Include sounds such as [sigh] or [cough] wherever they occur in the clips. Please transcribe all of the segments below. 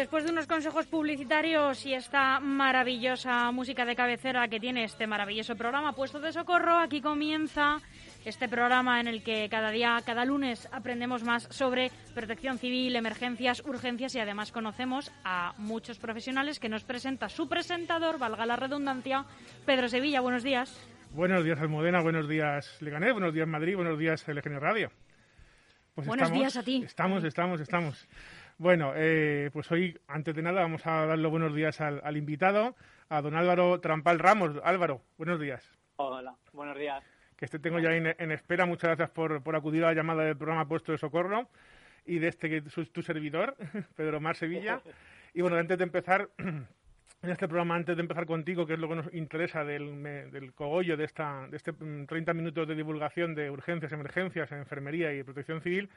Después de unos consejos publicitarios y esta maravillosa música de cabecera que tiene este maravilloso programa Puesto de Socorro, aquí comienza este programa en el que cada día, cada lunes aprendemos más sobre protección civil, emergencias, urgencias y además conocemos a muchos profesionales que nos presenta su presentador, valga la redundancia, Pedro Sevilla. Buenos días. Buenos días, Almudena. Buenos días, Leganés. Buenos días, Madrid. Buenos días, LGN Radio. Pues Buenos estamos, días a ti. Estamos, estamos, estamos. Bueno, eh, pues hoy, antes de nada, vamos a dar los buenos días al, al invitado, a don Álvaro Trampal Ramos. Álvaro, buenos días. Hola, buenos días. Que este tengo ya en, en espera. Muchas gracias por, por acudir a la llamada del programa Puesto de Socorro y de este que su, tu servidor, [laughs] Pedro Mar Sevilla. [laughs] Y bueno, antes de empezar, [clears throat] en este programa, antes de empezar contigo, que es lo que nos interesa del, del cogollo de, esta, de este mm, 30 minutos de divulgación de urgencias, emergencias, enfermería y protección civil,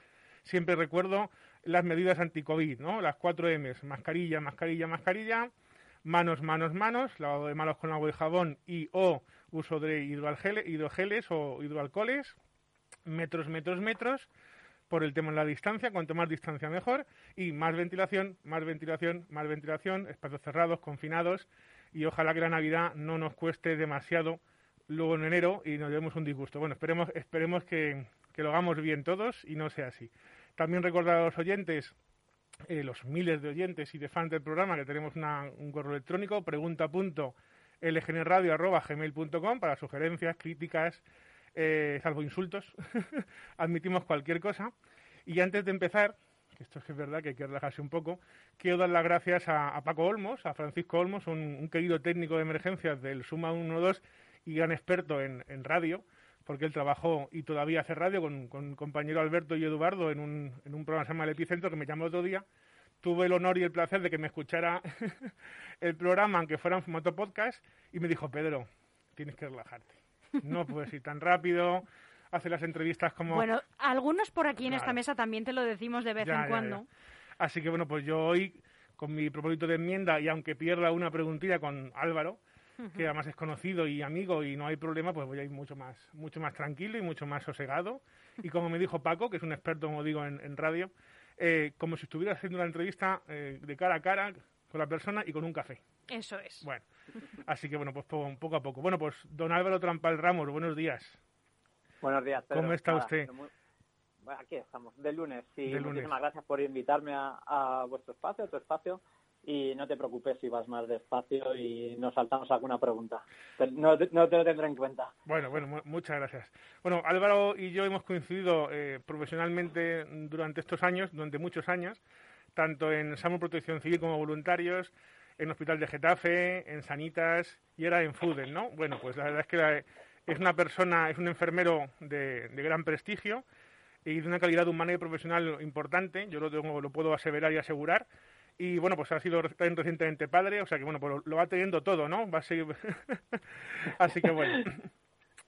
siempre recuerdo las medidas anti-COVID, ¿no? Las cuatro M's, mascarilla, mascarilla, mascarilla, manos, manos, manos, lavado de manos con agua y jabón y o uso de hidrogeles o hidroalcoholes, metros, metros, metros, por el tema de la distancia, cuanto más distancia mejor, y más ventilación, más ventilación, más ventilación, espacios cerrados, confinados, y ojalá que la Navidad no nos cueste demasiado luego en enero y nos llevemos un disgusto. Bueno, esperemos, esperemos que, que lo hagamos bien todos y no sea así. También recordar a los oyentes, eh, los miles de oyentes y de fans del programa, que tenemos una- un correo electrónico, pregunta.lgnradio.gmail.com para sugerencias, críticas, eh, salvo insultos. [laughs] Admitimos cualquier cosa. Y antes de empezar, que esto es que es verdad que hay que relajarse un poco, quiero dar las gracias a, Paco Olmos, a Francisco Olmos, un, querido técnico de emergencias del Suma 112 y gran experto en, radio, porque él trabajó y todavía hace radio con, con compañero Alberto y Eduardo en un, en un programa que se llama El Epicentro, que me llamó otro día. Tuve el honor y el placer de que me escuchara [laughs] el programa, aunque fuera en formato podcast, y me dijo, Pedro, tienes que relajarte. No puedes ir tan rápido, hace las entrevistas como... Bueno, algunos por aquí en esta mesa también te lo decimos de vez Ya, en ya, cuando. ya. Así que bueno, pues yo hoy, con mi propósito de enmienda, y aunque pierda una preguntilla con Álvaro, que además es conocido y amigo y no hay problema, pues voy a ir mucho más, mucho más tranquilo y mucho más sosegado. Y como me dijo Paco, que es un experto, como digo, en, en radio, eh, como si estuviera haciendo una entrevista eh, de cara a cara con la persona y con un café. Eso es. Bueno, así que bueno, pues po- poco a poco. Bueno, pues don Álvaro Trampal Ramos, buenos días. Buenos días, Pedro. ¿Cómo está Nada, usted? muy- Bueno, aquí estamos, de lunes. Sí, De lunes. muchísimas gracias por invitarme a, a vuestro espacio, a tu espacio. Y no te preocupes si vas más despacio y nos saltamos alguna pregunta. No, no te lo tendré en cuenta. Bueno, bueno, mu- muchas gracias. Bueno, Álvaro y yo hemos coincidido eh, profesionalmente durante estos años, durante muchos años, tanto en SAMU Protección Civil como voluntarios, en Hospital de Getafe, en Sanitas y ahora en Fudel, ¿no? Bueno, pues la verdad es que es una persona, es un enfermero de, de gran prestigio y de una calidad humana y profesional importante, yo lo, tengo, lo puedo aseverar y asegurar. Y bueno, pues ha sido recientemente padre, o sea que bueno, pues lo, va teniendo todo, ¿no? Va a seguir... [laughs] Así que bueno.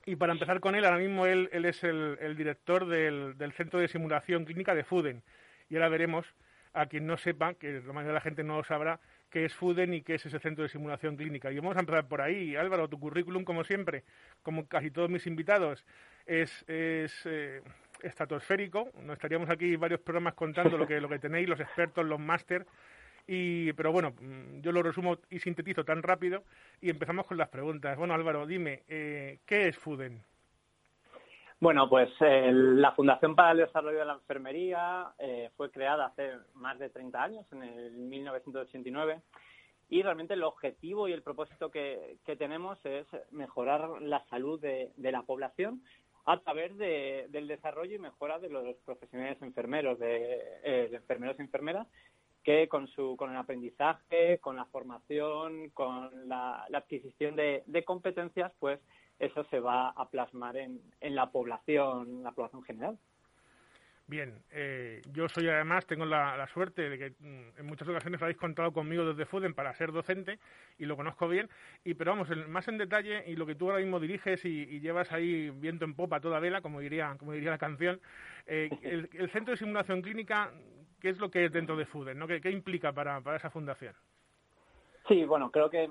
Y para empezar con él, ahora mismo él, él es el, director del, del Centro de Simulación Clínica de FUDEN. Y ahora veremos, a quien no sepa, que la mayoría de la gente no lo sabrá, qué es FUDEN y qué es ese Centro de Simulación Clínica. Y vamos a empezar por ahí. Álvaro, tu currículum, como siempre, como casi todos mis invitados, es, es eh, estratosférico. No estaríamos aquí varios programas contando lo que, lo que tenéis, los expertos, los máster. Y, pero bueno, mm, yo lo resumo y sintetizo tan rápido y empezamos con las preguntas. Bueno, Álvaro, dime, eh, ¿qué es FUDEN? Bueno, pues eh, la Fundación para el Desarrollo de la Enfermería eh, fue creada hace más de 30 años, en el 1989, y realmente el objetivo y el propósito que, tenemos es mejorar la salud de, la población a través del desarrollo y mejora de los profesionales enfermeros, de, eh, enfermeros y enfermeras, que con, su, con el aprendizaje, con la formación, con la, adquisición de, de competencias, pues eso se va a plasmar en, en la población, la población general. Bien, eh, yo soy además, tengo la, suerte de que mm, en muchas ocasiones habéis contado conmigo desde FUDEN para ser docente y lo conozco bien, y pero vamos, más en detalle y lo que tú ahora mismo diriges y, llevas ahí viento en popa toda vela, como diría, como diría la canción, eh, [laughs] el, Centro de Simulación Clínica, ¿qué es lo que es dentro de FUDEN? ¿no? ¿Qué, ¿Qué, implica para, para esa fundación? Sí, bueno, creo que,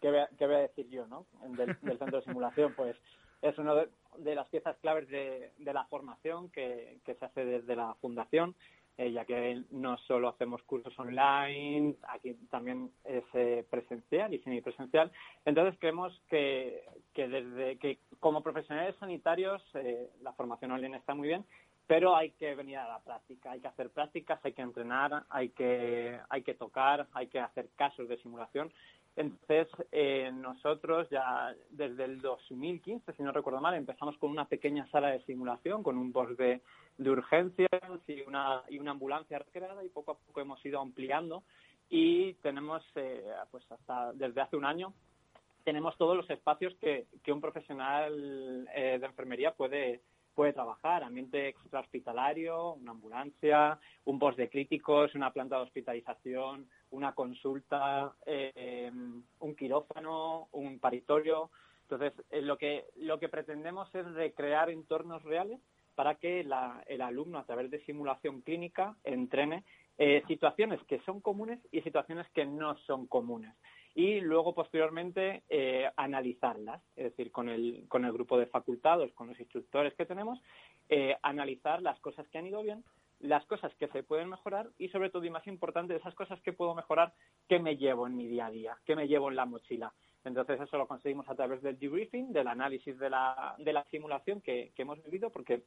que, voy, a, decir yo, ¿no? Del, centro de simulación, pues es una de, las piezas claves de, la formación que, se hace desde la fundación, eh, ya que no solo hacemos cursos online, aquí también es eh, presencial y semipresencial. Entonces creemos que, que desde que como profesionales sanitarios eh, la formación online está muy bien, pero hay que venir a la práctica, hay que hacer prácticas, hay que entrenar, hay que, hay que tocar, hay que hacer casos de simulación. Entonces, eh, nosotros ya desde el 2015, si no recuerdo mal, empezamos con una pequeña sala de simulación, con un box de, de urgencias y una, y una ambulancia recreada y poco a poco hemos ido ampliando y tenemos, eh, pues hasta desde hace un año, tenemos todos los espacios que, que un profesional eh, de enfermería puede, puede trabajar, ambiente extrahospitalario, una ambulancia, un post de críticos, una planta de hospitalización, una consulta, eh, un quirófano, un paritorio. Entonces, eh, lo, que, lo que pretendemos es recrear entornos reales para que el alumno, a través de simulación clínica, entrene eh, situaciones que son comunes y situaciones que no son comunes. Y luego posteriormente eh, analizarlas, es decir, con el, con el grupo de facultados, con los instructores que tenemos, eh, analizar las cosas que han ido bien, las cosas que se pueden mejorar y sobre todo y más importante, esas cosas que puedo mejorar, que me llevo en mi día a día, que me llevo en la mochila. Entonces eso lo conseguimos a través del debriefing, del análisis de la, de la simulación que, hemos vivido, porque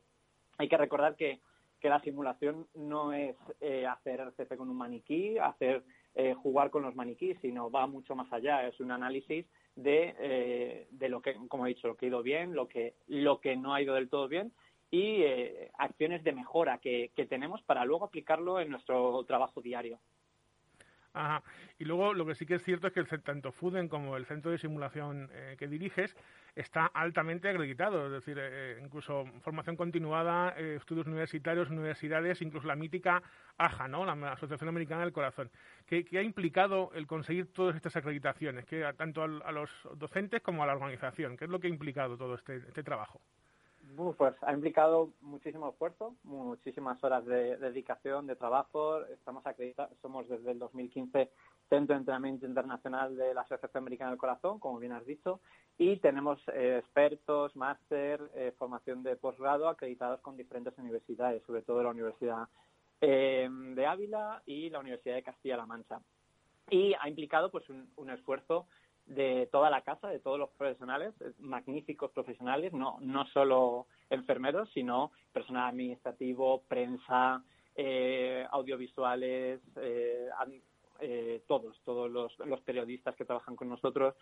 hay que recordar que, que la simulación no es eh, hacer CP con un maniquí, hacer eh, jugar con los maniquíes, sino va mucho más allá. Es un análisis de, eh, de lo que, como he dicho, lo que ha ido bien, lo que, lo que no ha ido del todo bien y eh, acciones de mejora que, que tenemos para luego aplicarlo en nuestro trabajo diario. Ajá. Y luego lo que sí que es cierto es que el, tanto FUDEN como el centro de simulación eh, que diriges está altamente acreditado, es decir, eh, incluso formación continuada, eh, estudios universitarios, universidades, incluso la mítica AJA, ¿no? la Asociación Americana del Corazón. ¿Qué, ha implicado el conseguir todas estas acreditaciones, que tanto a, los docentes como a la organización? ¿Qué es lo que ha implicado todo este, este trabajo? Pues ha implicado muchísimo esfuerzo, muchísimas horas de, dedicación, de trabajo. Estamos acreditados, somos desde el 2015 Centro de Entrenamiento Internacional de la Asociación Americana del Corazón, como bien has dicho, y tenemos eh, expertos, máster, eh, formación de posgrado acreditados con diferentes universidades, sobre todo la Universidad eh, de Ávila y la Universidad de Castilla-La Mancha. Y ha implicado pues un esfuerzo de toda la casa, de todos los profesionales, magníficos profesionales, no, no solo enfermeros, sino personal administrativo, prensa, eh, audiovisuales, eh, eh, todos, todos los, periodistas que trabajan con nosotros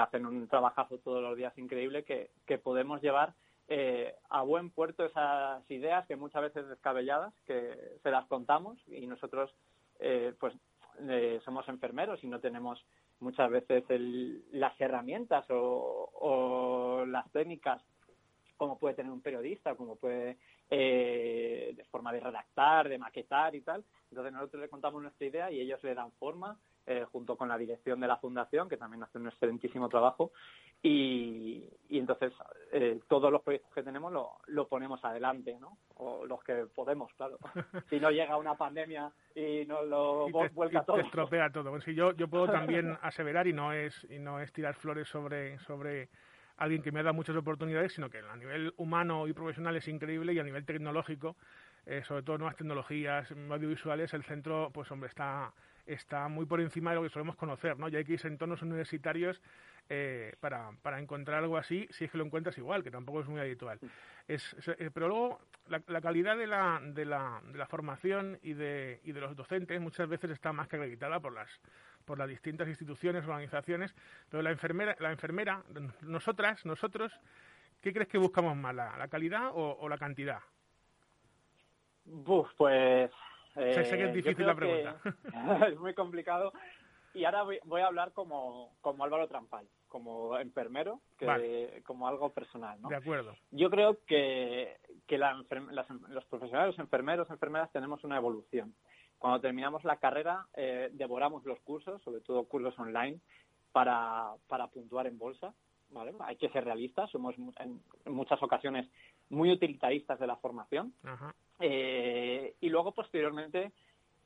hacen un trabajazo todos los días increíble que, que podemos llevar a buen puerto esas ideas que muchas veces descabelladas, que se las contamos y nosotros pues somos enfermeros y no tenemos muchas veces las herramientas o, las técnicas como puede tener un periodista, como puede eh, de forma de redactar, de maquetar y tal. Entonces nosotros le contamos nuestra idea y ellos le dan forma eh, junto con la dirección de la fundación, que también hace un excelentísimo trabajo. Y, entonces eh, todos los proyectos que tenemos lo, lo, ponemos adelante, ¿no? O los que podemos, claro. [laughs] si no llega una pandemia y nos lo vuelca todo. estropea todo. Pues yo, yo puedo [laughs] también aseverar, y no es, y no es tirar flores sobre, sobre alguien que me ha dado muchas oportunidades, sino que a nivel humano y profesional es increíble y a nivel tecnológico, eh, sobre todo nuevas tecnologías audiovisuales, el centro, pues hombre, está está muy por encima de lo que solemos conocer, ¿no? Y hay que irse en entornos universitarios eh, para, para, encontrar algo así, si es que lo encuentras igual, que tampoco es muy habitual. Es, eh, pero luego, la, la, calidad de la, de, la, de la formación y de, y de los docentes muchas veces está más que acreditada por las por las distintas instituciones, organizaciones, pero la enfermera, la enfermera, nosotras, nosotros, ¿qué crees que buscamos más, la, calidad o, la cantidad? Buf, pues... sé, que es eh, difícil la pregunta. [laughs] es muy complicado. Y ahora voy, a hablar como, como Álvaro Trampal, como enfermero, que como algo personal, ¿no? De acuerdo. Yo creo que, que la, los profesionales, los enfermeros, enfermeras, tenemos una evolución. Cuando terminamos la carrera, eh, devoramos los cursos, sobre todo cursos online, para, para puntuar en bolsa. ¿vale? Hay que ser realistas, somos en, muchas ocasiones muy utilitaristas de la formación. Eh, y luego, posteriormente,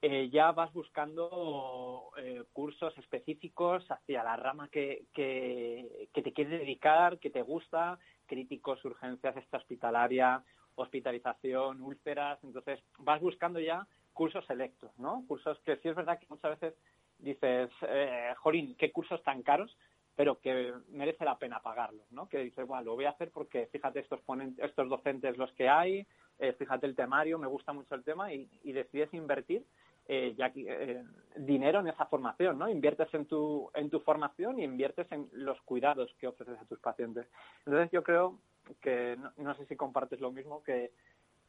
eh, ya vas buscando eh, cursos específicos hacia la rama que, que, te quieres dedicar, que te gusta, críticos, urgencias extrahospitalaria, hospitalización, úlceras. Entonces, vas buscando ya cursos selectos, ¿no? Cursos que sí es verdad que muchas veces dices, eh, Jorín, qué cursos tan caros, pero que merece la pena pagarlos, ¿no? Que dices, bueno, lo voy a hacer porque fíjate estos, estos docentes los que hay, eh, fíjate el temario, me gusta mucho el tema y, y decides invertir eh, ya, eh, dinero en esa formación, ¿no? Inviertes en tu, en tu formación y inviertes en los cuidados que ofreces a tus pacientes. Entonces yo creo que, no, sé si compartes lo mismo, que,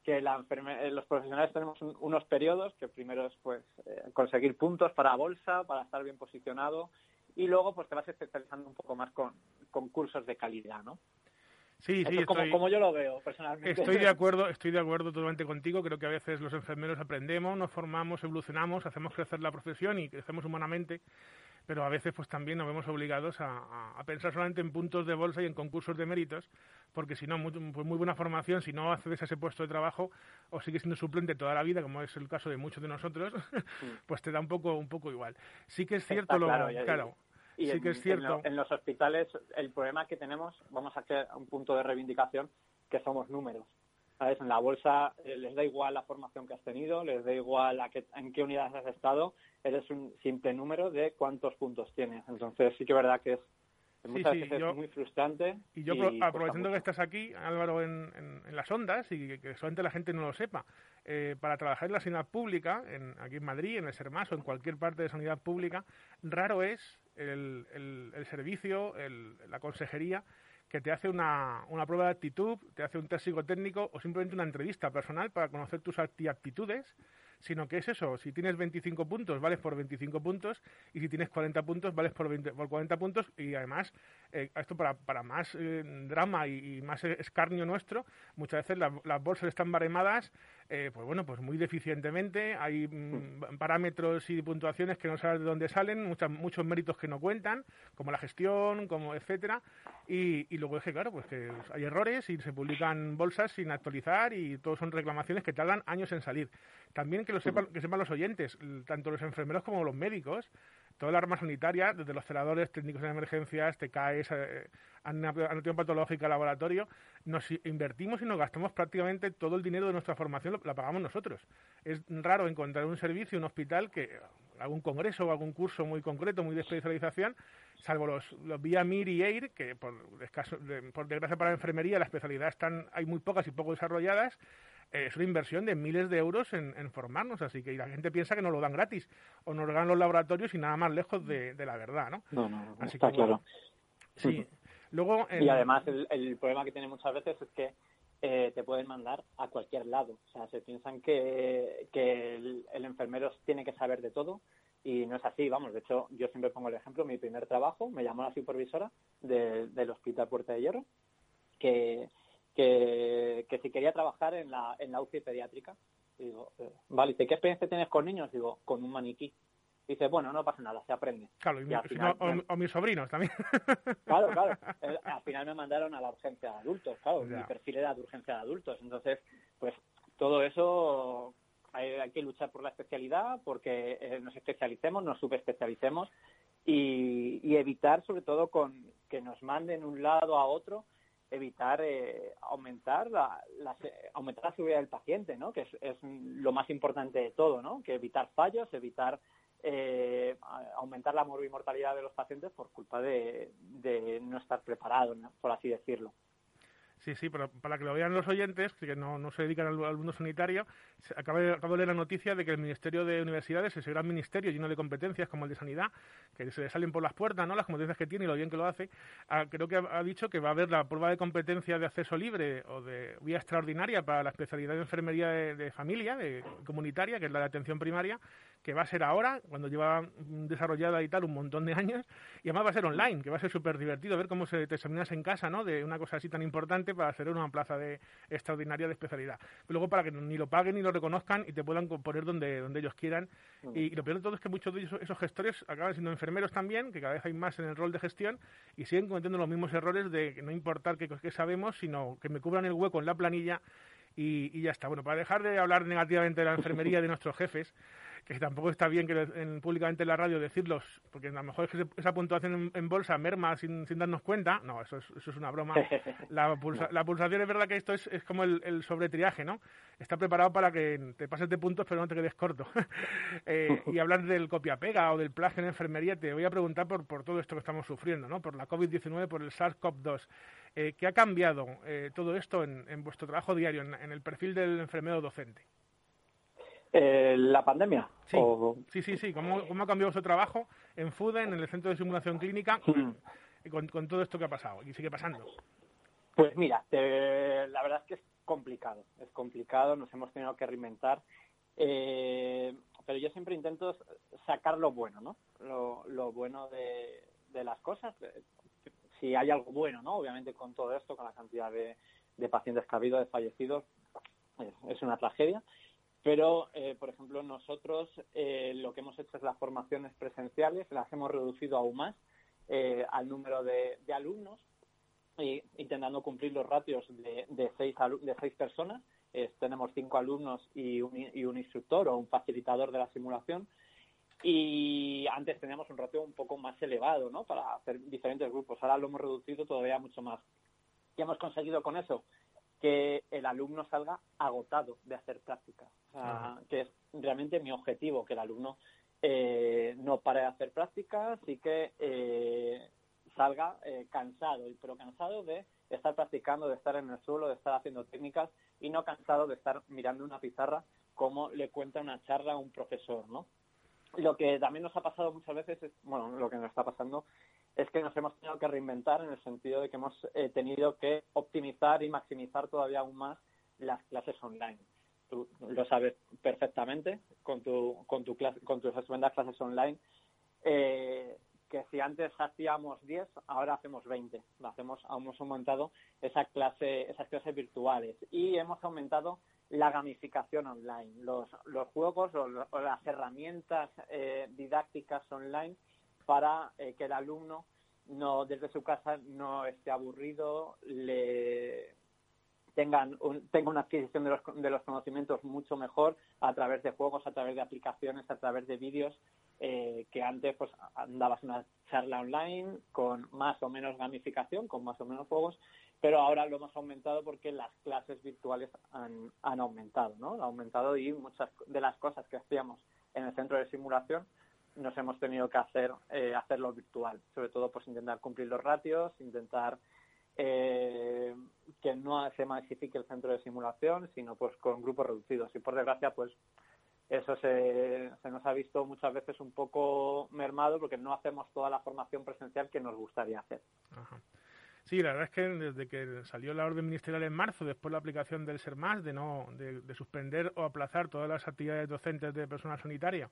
que la eh, los profesionales tenemos unos periodos que primero es pues conseguir puntos para bolsa, para estar bien posicionado y luego pues te vas especializando un poco más con, con cursos de calidad, ¿no? Sí, sí, como, yo lo veo personalmente. Estoy de [laughs] acuerdo, estoy de acuerdo totalmente contigo. Creo que a veces los enfermeros aprendemos, nos formamos, evolucionamos, hacemos crecer la profesión y crecemos humanamente, pero a veces pues también nos vemos obligados a, pensar solamente en puntos de bolsa y en concursos de méritos, porque si no, muy, pues muy buena formación, si no accedes a ese puesto de trabajo o sigues siendo suplente toda la vida, como es el caso de muchos de nosotros, [laughs] pues te da un poco, un poco igual. Sí que es cierto, lo, claro y sí en, que es cierto. En, los hospitales, el problema que tenemos, vamos a hacer un punto de reivindicación, que somos números. ¿Sabes? En la bolsa eh, les da igual la formación que has tenido, les da igual a en qué unidades has estado, eres un simple número de cuántos puntos tienes. Entonces sí que es verdad que es muchas veces es muy frustrante. Y yo aprovechando que estás aquí, Álvaro, en, en, las ondas y que, solamente la gente no lo sepa, eh, para trabajar en la sanidad pública, en, aquí en Madrid, en el SERMAS o en cualquier parte de sanidad pública, raro es el, el, servicio, la consejería, que te hace una, una, prueba de actitud, te hace un test psicotécnico o simplemente una entrevista personal para conocer tus aptitudes sino que es eso, si tienes 25 puntos, vales por 25 puntos, y si tienes 40 puntos, vales por, 20, por 40 puntos, y además, eh, esto para, para más eh, drama y, más escarnio nuestro, muchas veces las bolsas están baremadas, eh, pues bueno, pues muy deficientemente, hay mm, parámetros y puntuaciones que no sabes de dónde salen, muchas, muchos méritos que no cuentan, como la gestión, como etcétera, y, y luego es que, claro, pues que hay errores y se publican bolsas sin actualizar y todo son reclamaciones que tardan años en salir. También que lo sepan, que sepan los oyentes, tanto los enfermeros como los médicos, toda la arma sanitaria, desde los celadores, técnicos de emergencias, TKS, eh, anatomía patológica, laboratorio, nos invertimos y nos gastamos prácticamente todo el dinero de nuestra formación, la pagamos nosotros. Es raro encontrar un servicio, un hospital, que algún congreso o algún curso muy concreto, muy de especialización, salvo los, los vía MIR y EIR, que por, por desgracia para la enfermería la especialidad están, hay muy pocas y poco desarrolladas, es una inversión de miles de euros en, formarnos, así que la gente piensa que nos lo dan gratis o nos lo dan los laboratorios y nada más lejos de, la verdad, ¿no? No, no, está claro. sí. Luego, Y además el, problema que tiene muchas veces es que eh, te pueden mandar a cualquier lado. O sea, se piensan que, que el, enfermero tiene que saber de todo y no es así. Vamos, de hecho, yo siempre pongo el ejemplo. Mi primer trabajo me llamó la supervisora del Hospital Puerta de Hierro, que que, si quería trabajar en la, en la UCI pediátrica. digo, eh, vale, ¿qué experiencia tienes con niños? Digo, con un maniquí. dice, bueno, no pasa nada, se aprende. Claro, o, mis sobrinos también. [laughs] Claro, claro. al final me mandaron a la urgencia de adultos, claro, mi perfil era de urgencia de adultos. Entonces, pues todo eso hay, que luchar por la especialidad, porque eh, nos especialicemos, nos subespecialicemos y, y evitar, sobre todo, con que nos manden un lado a otro evitar eh, aumentar la, aumentar la seguridad del paciente, ¿no? Que es, lo más importante de todo, ¿no? Que evitar fallos, evitar eh, aumentar la morbimortalidad de los pacientes por culpa de, de no estar preparado, por así decirlo. Sí, sí, pero para que lo vean los oyentes, que no, no se dedican al, mundo sanitario, acabo de, de, leer la noticia de que el Ministerio de Universidades, ese gran ministerio lleno de competencias como el de Sanidad, que se le salen por las puertas, ¿no? Las competencias que tiene y lo bien que lo hace, creo que ha, dicho que va a haber la prueba de competencia de acceso libre o de vía extraordinaria para la especialidad de enfermería de, de familia, de comunitaria, que es la de atención primaria, que va a ser ahora, cuando lleva desarrollada y tal un montón de años, y además va a ser online, que va a ser súper divertido ver cómo se te examinas en casa, ¿no? De una cosa así tan importante para hacer una plaza de extraordinaria de especialidad. luego para que ni lo paguen ni lo reconozcan y te puedan poner donde, donde ellos quieran. Y, lo peor de todo es que muchos de esos, gestores acaban siendo enfermeros también, que cada vez hay más en el rol de gestión, y siguen cometiendo los mismos errores de no importar qué, qué sabemos, sino que me cubran el hueco en la planilla y, ya está. Bueno, para dejar de hablar negativamente de la enfermería de nuestros jefes, que tampoco está bien que en, públicamente en la radio decirlos, porque a lo mejor es que esa puntuación en, bolsa merma sin, sin, darnos cuenta. No, eso es, eso es una broma. [laughs] La, la, pulsación es verdad que esto es, es como el, el sobretriaje, ¿no? Está preparado para que te pases de puntos pero no te quedes corto. [laughs] eh, y hablar del copia-pega o del plagio en enfermería, te voy a preguntar por, por todo esto que estamos sufriendo, ¿no? Por la COVID-19, por el SARS-CoV-2. Eh, ¿Qué ha cambiado eh, todo esto en, en, vuestro trabajo diario, en, en el perfil del enfermero docente? Eh, la pandemia. Sí, sí, sí, sí. ¿Cómo, ha cambiado su trabajo en FUDEN, en el Centro de Simulación Clínica, mm. con, todo esto que ha pasado y sigue pasando? Pues mira, la verdad es que es complicado, es complicado, nos hemos tenido que reinventar, eh, pero yo siempre intento sacar lo bueno, ¿no? Lo, bueno de, las cosas, si hay algo bueno, ¿no? Obviamente con todo esto, con la cantidad de, pacientes que ha habido, de fallecidos, es una tragedia, pero, eh, por ejemplo, nosotros eh, lo que hemos hecho es las formaciones presenciales, las hemos reducido aún más eh, al número de, alumnos, y, intentando cumplir los ratios de, de, seis, de seis personas. tenemos cinco alumnos y un, y un instructor o un facilitador de la simulación. Y antes teníamos un ratio un poco más elevado, ¿no? Para hacer diferentes grupos. Ahora lo hemos reducido todavía mucho más. ¿Qué hemos conseguido con eso? Que el alumno salga agotado de hacer práctica, que es realmente mi objetivo, que el alumno eh, no pare de hacer prácticas y que eh, salga eh, cansado, pero cansado de estar practicando, de estar en el suelo, de estar haciendo técnicas y no cansado de estar mirando una pizarra como le cuenta una charla a un profesor, ¿no? Lo que también nos ha pasado muchas veces es, bueno, lo que nos está pasando es que nos hemos tenido que reinventar en el sentido de que hemos eh, tenido que optimizar y maximizar todavía aún más las clases online. Tú lo sabes perfectamente con tu con tu clase, con tus estupendas clases online. Eh, que si antes hacíamos 10, ahora hacemos 20. hacemos, hemos aumentado esa clase, esas clases virtuales y hemos aumentado la gamificación online, los, los juegos o, las herramientas eh, didácticas online para eh, que el alumno no desde su casa no esté aburrido, le tengan tenga una adquisición de los, de los conocimientos mucho mejor a través de juegos, a través de aplicaciones, a través de vídeos, eh, que antes pues andabas una charla online con más o menos gamificación, con más o menos juegos, pero ahora lo hemos aumentado porque las clases virtuales han, han aumentado, ¿no? Han aumentado y muchas de las cosas que hacíamos en el centro de simulación nos hemos tenido que hacer eh, hacerlo virtual, sobre todo pues intentar cumplir los ratios, intentar eh, que no se masifique el centro de simulación, sino pues con grupos reducidos. Y por desgracia, pues eso se, nos ha visto muchas veces un poco mermado porque no hacemos toda la formación presencial que nos gustaría hacer. Sí, la verdad es que desde que salió la orden ministerial en marzo, después la aplicación del SER más, de no de, de suspender o aplazar todas las actividades docentes de personal sanitario,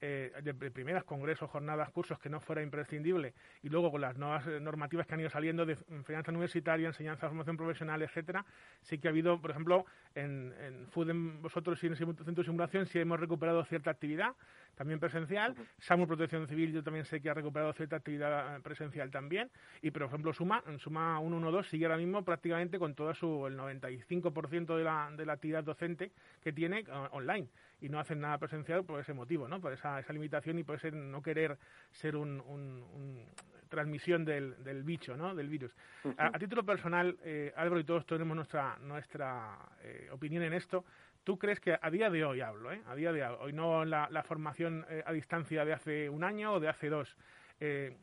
eh, de primeras congresos, jornadas, cursos que no fuera imprescindible y luego con las nuevas eh, normativas que han ido saliendo de enseñanza universitaria, enseñanza, formación profesional, etcétera, sí que ha habido, por ejemplo, en, en FUDEM, vosotros y en el Centro de Simulación, sí hemos recuperado cierta actividad, también presencial. SAMU Protección Civil yo también sé que ha recuperado cierta actividad presencial también. Y, por ejemplo, Suma, en Suma 112 sigue ahora mismo prácticamente con todo su, el 95% de la, de la actividad docente que tiene eh, online. Y no hacen nada presencial por ese motivo, ¿no? Por esa, esa limitación y por ese no querer ser un, un, transmisión del, del, bicho, ¿no? Del virus. a, título personal, eh, Álvaro y todos tenemos nuestra, nuestra eh, opinión en esto ¿Tú crees que a día de hoy hablo, ¿eh? a día de hoy, no la, formación eh, a distancia de hace un año o de hace dos, eh,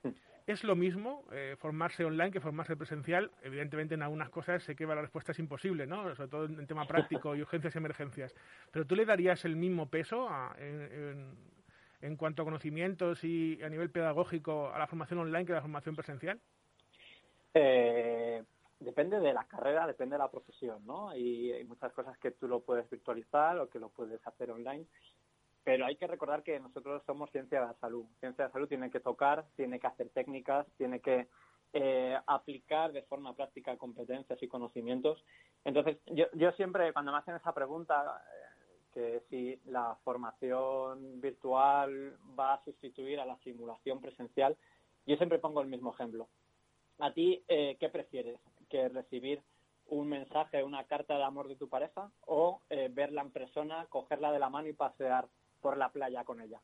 ¿es lo mismo eh, formarse online que formarse presencial? Evidentemente en algunas cosas sé que la respuesta es imposible, ¿no? sobre todo en tema práctico y urgencias y emergencias, pero ¿tú le darías el mismo peso en, en cuanto a conocimientos y a nivel pedagógico a la formación online que a la formación presencial? Eh, depende de la carrera, depende de la profesión, ¿no? Y hay muchas cosas que tú lo puedes virtualizar o que lo puedes hacer online, pero hay que recordar que nosotros somos ciencia de la salud. Ciencia de la salud tiene que tocar, tiene que hacer técnicas, tiene que eh, aplicar de forma práctica competencias y conocimientos. Entonces, yo, yo siempre, cuando me hacen esa pregunta, eh, que si la formación virtual va a sustituir a la simulación presencial, yo siempre pongo el mismo ejemplo. ¿A ti eh, qué prefieres? ¿Que recibir un mensaje, una carta de amor de tu pareja o eh, verla en persona, cogerla de la mano y pasear por la playa con ella?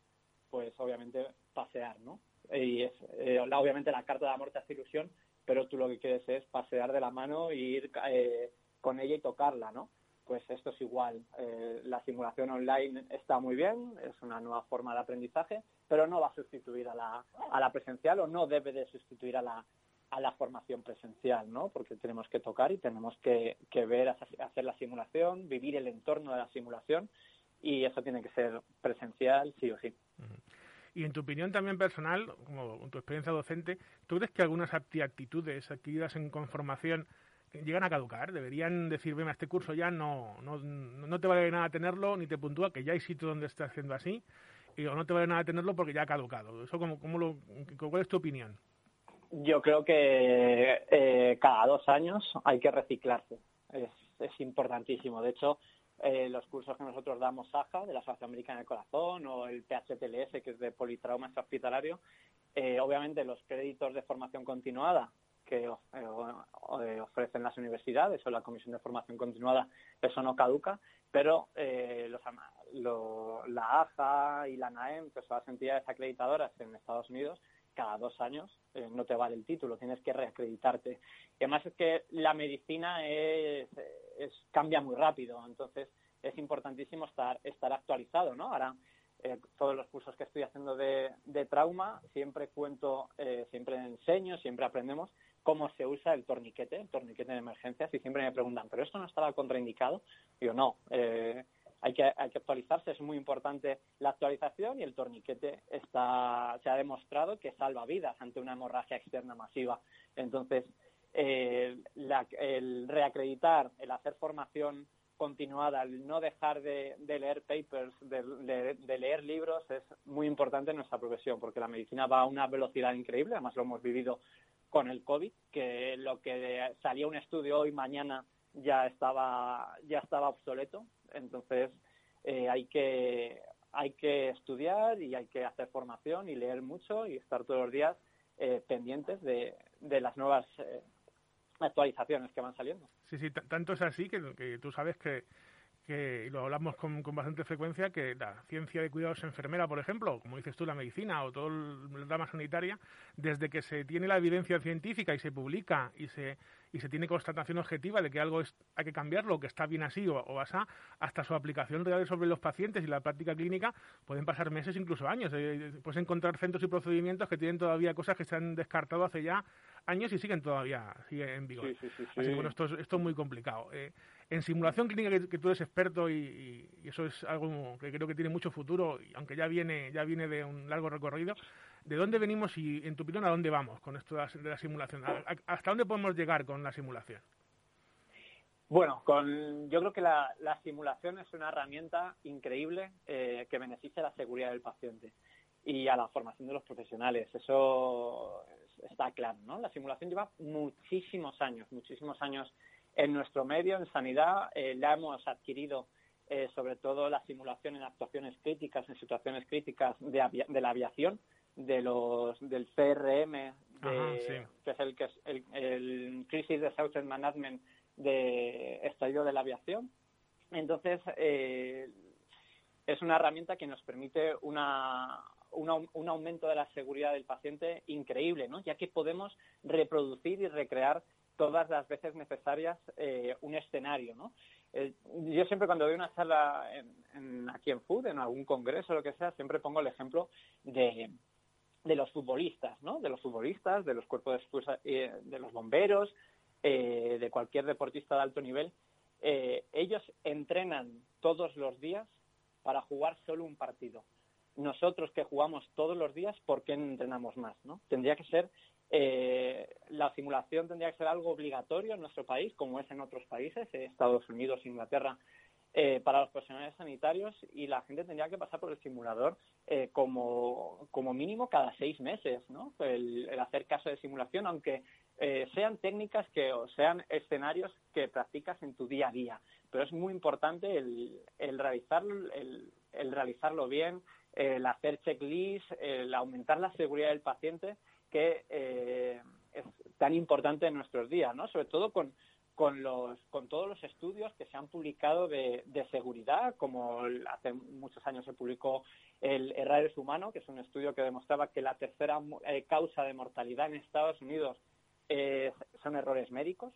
Pues obviamente pasear, ¿no? Y es, eh, obviamente la carta de amor te hace ilusión, pero tú lo que quieres es pasear de la mano e ir eh, con ella y tocarla, ¿no? Pues esto es igual. Eh, la simulación online está muy bien, es una nueva forma de aprendizaje, pero no va a sustituir a la, a la presencial o no debe de sustituir a la, a la formación presencial, ¿no? Porque tenemos que tocar y tenemos que, que ver, hacer la simulación, vivir el entorno de la simulación y eso tiene que ser presencial sí o sí. Y en tu opinión también personal, como en tu experiencia docente, ¿tú crees que algunas actitudes adquiridas en conformación llegan a caducar? ¿Deberían decir, ven, este curso ya no, no, no te vale nada tenerlo, ni te puntúa, que ya hay sitio donde estás haciendo así, y, o no te vale nada tenerlo porque ya ha caducado? ¿Eso cómo, cómo lo, ¿Cuál es tu opinión? Yo creo que eh, cada dos años hay que reciclarse. Es, importantísimo. De hecho, eh, los cursos que nosotros damos SAJA, de la Asociación Americana del Corazón, o el PHTLS, que es de politrauma extrahospitalario, eh, obviamente los créditos de formación continuada que eh, ofrecen las universidades o la Comisión de Formación Continuada, eso no caduca, pero eh, los, lo, la AJA y la NAEM, que son las entidades acreditadoras en Estados Unidos, cada dos años eh, no te vale el título, tienes que reacreditarte. Y además es que la medicina es, cambia muy rápido, entonces es importantísimo estar, estar actualizado, ¿no? Ahora, eh, todos los cursos que estoy haciendo de, de trauma, siempre cuento, eh, siempre enseño, siempre aprendemos cómo se usa el torniquete, el torniquete de emergencias, y siempre me preguntan, ¿pero esto no estaba contraindicado? Digo, no, hay que, hay que actualizarse, es muy importante la actualización y el torniquete está, se ha demostrado que salva vidas ante una hemorragia externa masiva. Entonces, eh, la, el reacreditar, el hacer formación continuada, el no dejar de, leer papers, de, leer libros, es muy importante en nuestra profesión, porque la medicina va a una velocidad increíble, además lo hemos vivido con el COVID, que lo que salía un estudio hoy, mañana ya estaba, ya estaba obsoleto, entonces eh, hay que hay que estudiar y hay que hacer formación y leer mucho y estar todos los días eh, pendientes de, de las nuevas eh, actualizaciones que van saliendo. Sí, sí, tanto es así que, que tú sabes que, que lo hablamos con, con, bastante frecuencia, que la ciencia de cuidados enfermera, por ejemplo, como dices tú, la medicina o todo el drama sanitaria, desde que se tiene la evidencia científica y se publica y se y se tiene constatación objetiva de que algo es, hay que cambiarlo, que está bien así o, o así, hasta su aplicación real sobre los pacientes y la práctica clínica, pueden pasar meses, incluso años. Eh, puedes encontrar centros y procedimientos que tienen todavía cosas que se han descartado hace ya años y siguen todavía siguen en vigor. Sí, sí, sí, así que bueno, esto es, esto es muy complicado. Eh, en simulación clínica, que, que tú eres experto y, y, y, eso es algo que creo que tiene mucho futuro, aunque ya viene, ya viene de un largo recorrido, ¿De dónde venimos y, en tu opinión, a dónde vamos con esto de la, de la simulación? ¿Hasta dónde podemos llegar con la simulación? Bueno, con, yo creo que la, la simulación es una herramienta increíble eh, que beneficia a la seguridad del paciente y a la formación de los profesionales. Eso está claro, ¿no? La simulación lleva muchísimos años, muchísimos años en nuestro medio, en sanidad. Eh, la hemos adquirido eh, sobre todo la simulación en actuaciones críticas, en situaciones críticas de, avia de la aviación de los del CRM de, Ajá, sí. que es el que es el, el Crisis Disaster Management de estallido de la aviación entonces eh, es una herramienta que nos permite una, una, un aumento de la seguridad del paciente increíble ¿no? ya que podemos reproducir y recrear todas las veces necesarias eh, un escenario ¿no? eh, yo siempre cuando doy una charla en, aquí en FUD, en algún congreso lo que sea, siempre pongo el ejemplo de, de los futbolistas, ¿no? De los futbolistas, de los cuerpos de, eh, de los bomberos, eh, de cualquier deportista de alto nivel. ellos entrenan todos los días para jugar solo un partido. Nosotros que jugamos todos los días, ¿por qué entrenamos más? ¿no? Tendría que ser eh, la simulación tendría que ser algo obligatorio en nuestro país, como es en otros países, Estados Unidos, Inglaterra, eh, para los profesionales sanitarios y la gente tendría que pasar por el simulador eh, como, como mínimo cada seis meses, ¿no? El, hacer caso de simulación, aunque sean técnicas que o sean escenarios que practicas en tu día a día. Pero es muy importante el, el, realizarlo, el realizarlo bien, el hacer checklist, el aumentar la seguridad del paciente que eh, es tan importante en nuestros días, ¿no? Sobre todo con, con, los, con todos los estudios que se han publicado de, seguridad, como hace muchos años se publicó el Errores Humano, que es un estudio que demostraba que la tercera eh, causa de mortalidad en Estados Unidos eh, son errores médicos.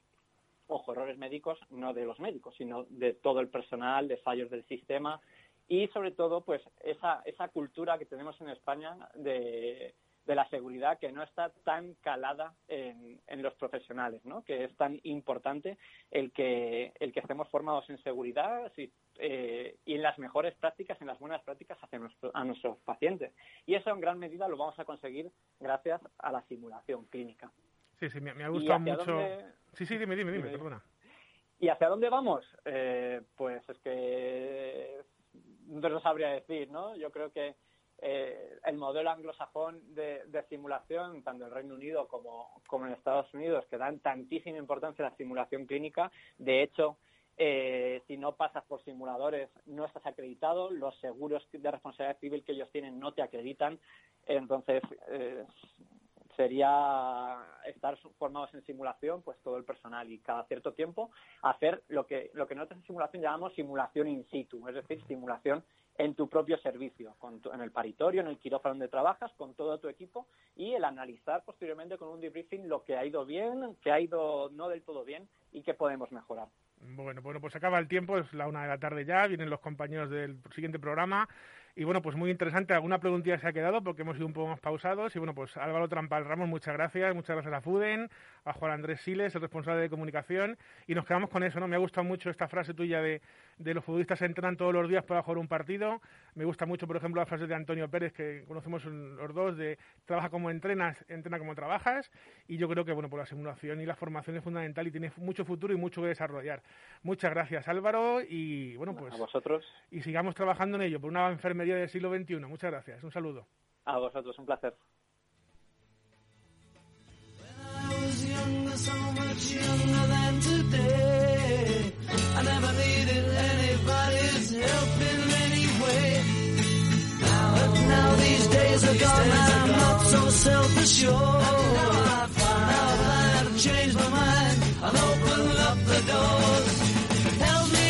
Ojo, errores médicos no de los médicos, sino de todo el personal, de fallos del sistema y sobre todo pues esa, esa cultura que tenemos en España de de la seguridad que no está tan calada en, los profesionales, ¿no? Que es tan importante el que el que estemos formados en seguridad eh, y en las mejores prácticas, en las buenas prácticas hacia a nuestros pacientes. Y eso en gran medida lo vamos a conseguir gracias a la simulación clínica. Sí, sí, me, ha gustado mucho. Sí, sí, dime, dime, dime, perdona. ¿Y hacia dónde vamos? Eh, pues es que no lo sabría decir, ¿no? Yo creo que eh, el modelo anglosajón de, simulación, tanto en Reino Unido como, en Estados Unidos, que dan tantísima importancia a la simulación clínica. De hecho, eh, si no pasas por simuladores, no estás acreditado. Los seguros de responsabilidad civil que ellos tienen no te acreditan. Entonces, eh, sería estar formados en simulación, pues todo el personal y cada cierto tiempo hacer lo que, lo que nosotros en simulación llamamos simulación in situ, es decir, simulación en tu propio servicio, en el paritorio, en el quirófano donde trabajas, con todo tu equipo y el analizar posteriormente con un debriefing lo que ha ido bien, que ha ido no del todo bien y que podemos mejorar. Bueno, bueno, pues acaba el tiempo, es la una de la tarde ya, vienen los compañeros del siguiente programa. Y bueno, pues muy interesante. Alguna preguntilla se ha quedado porque hemos ido un poco más pausados. Y bueno, pues Álvaro Trampal Ramos, muchas gracias. Muchas gracias a FUDEN, a Juan Andrés Siles, el responsable de comunicación. Y nos quedamos con eso, ¿no? Me ha gustado mucho esta frase tuya de, de los futbolistas entrenan todos los días para jugar un partido. Me gusta mucho, por ejemplo, la frase de Antonio Pérez, que conocemos los dos, de trabaja como entrenas, entrena como trabajas. Y yo creo que, bueno, pues la simulación y la formación es fundamental y tiene mucho futuro y mucho que desarrollar. Muchas gracias, Álvaro. Y bueno, pues. A vosotros. Y sigamos trabajando en ello por una enfermería del siglo XXI. Muchas gracias. Un saludo. A vosotros, un placer. I never needed anybody's help in any way. But now these days are gone, I'm not so self-assured.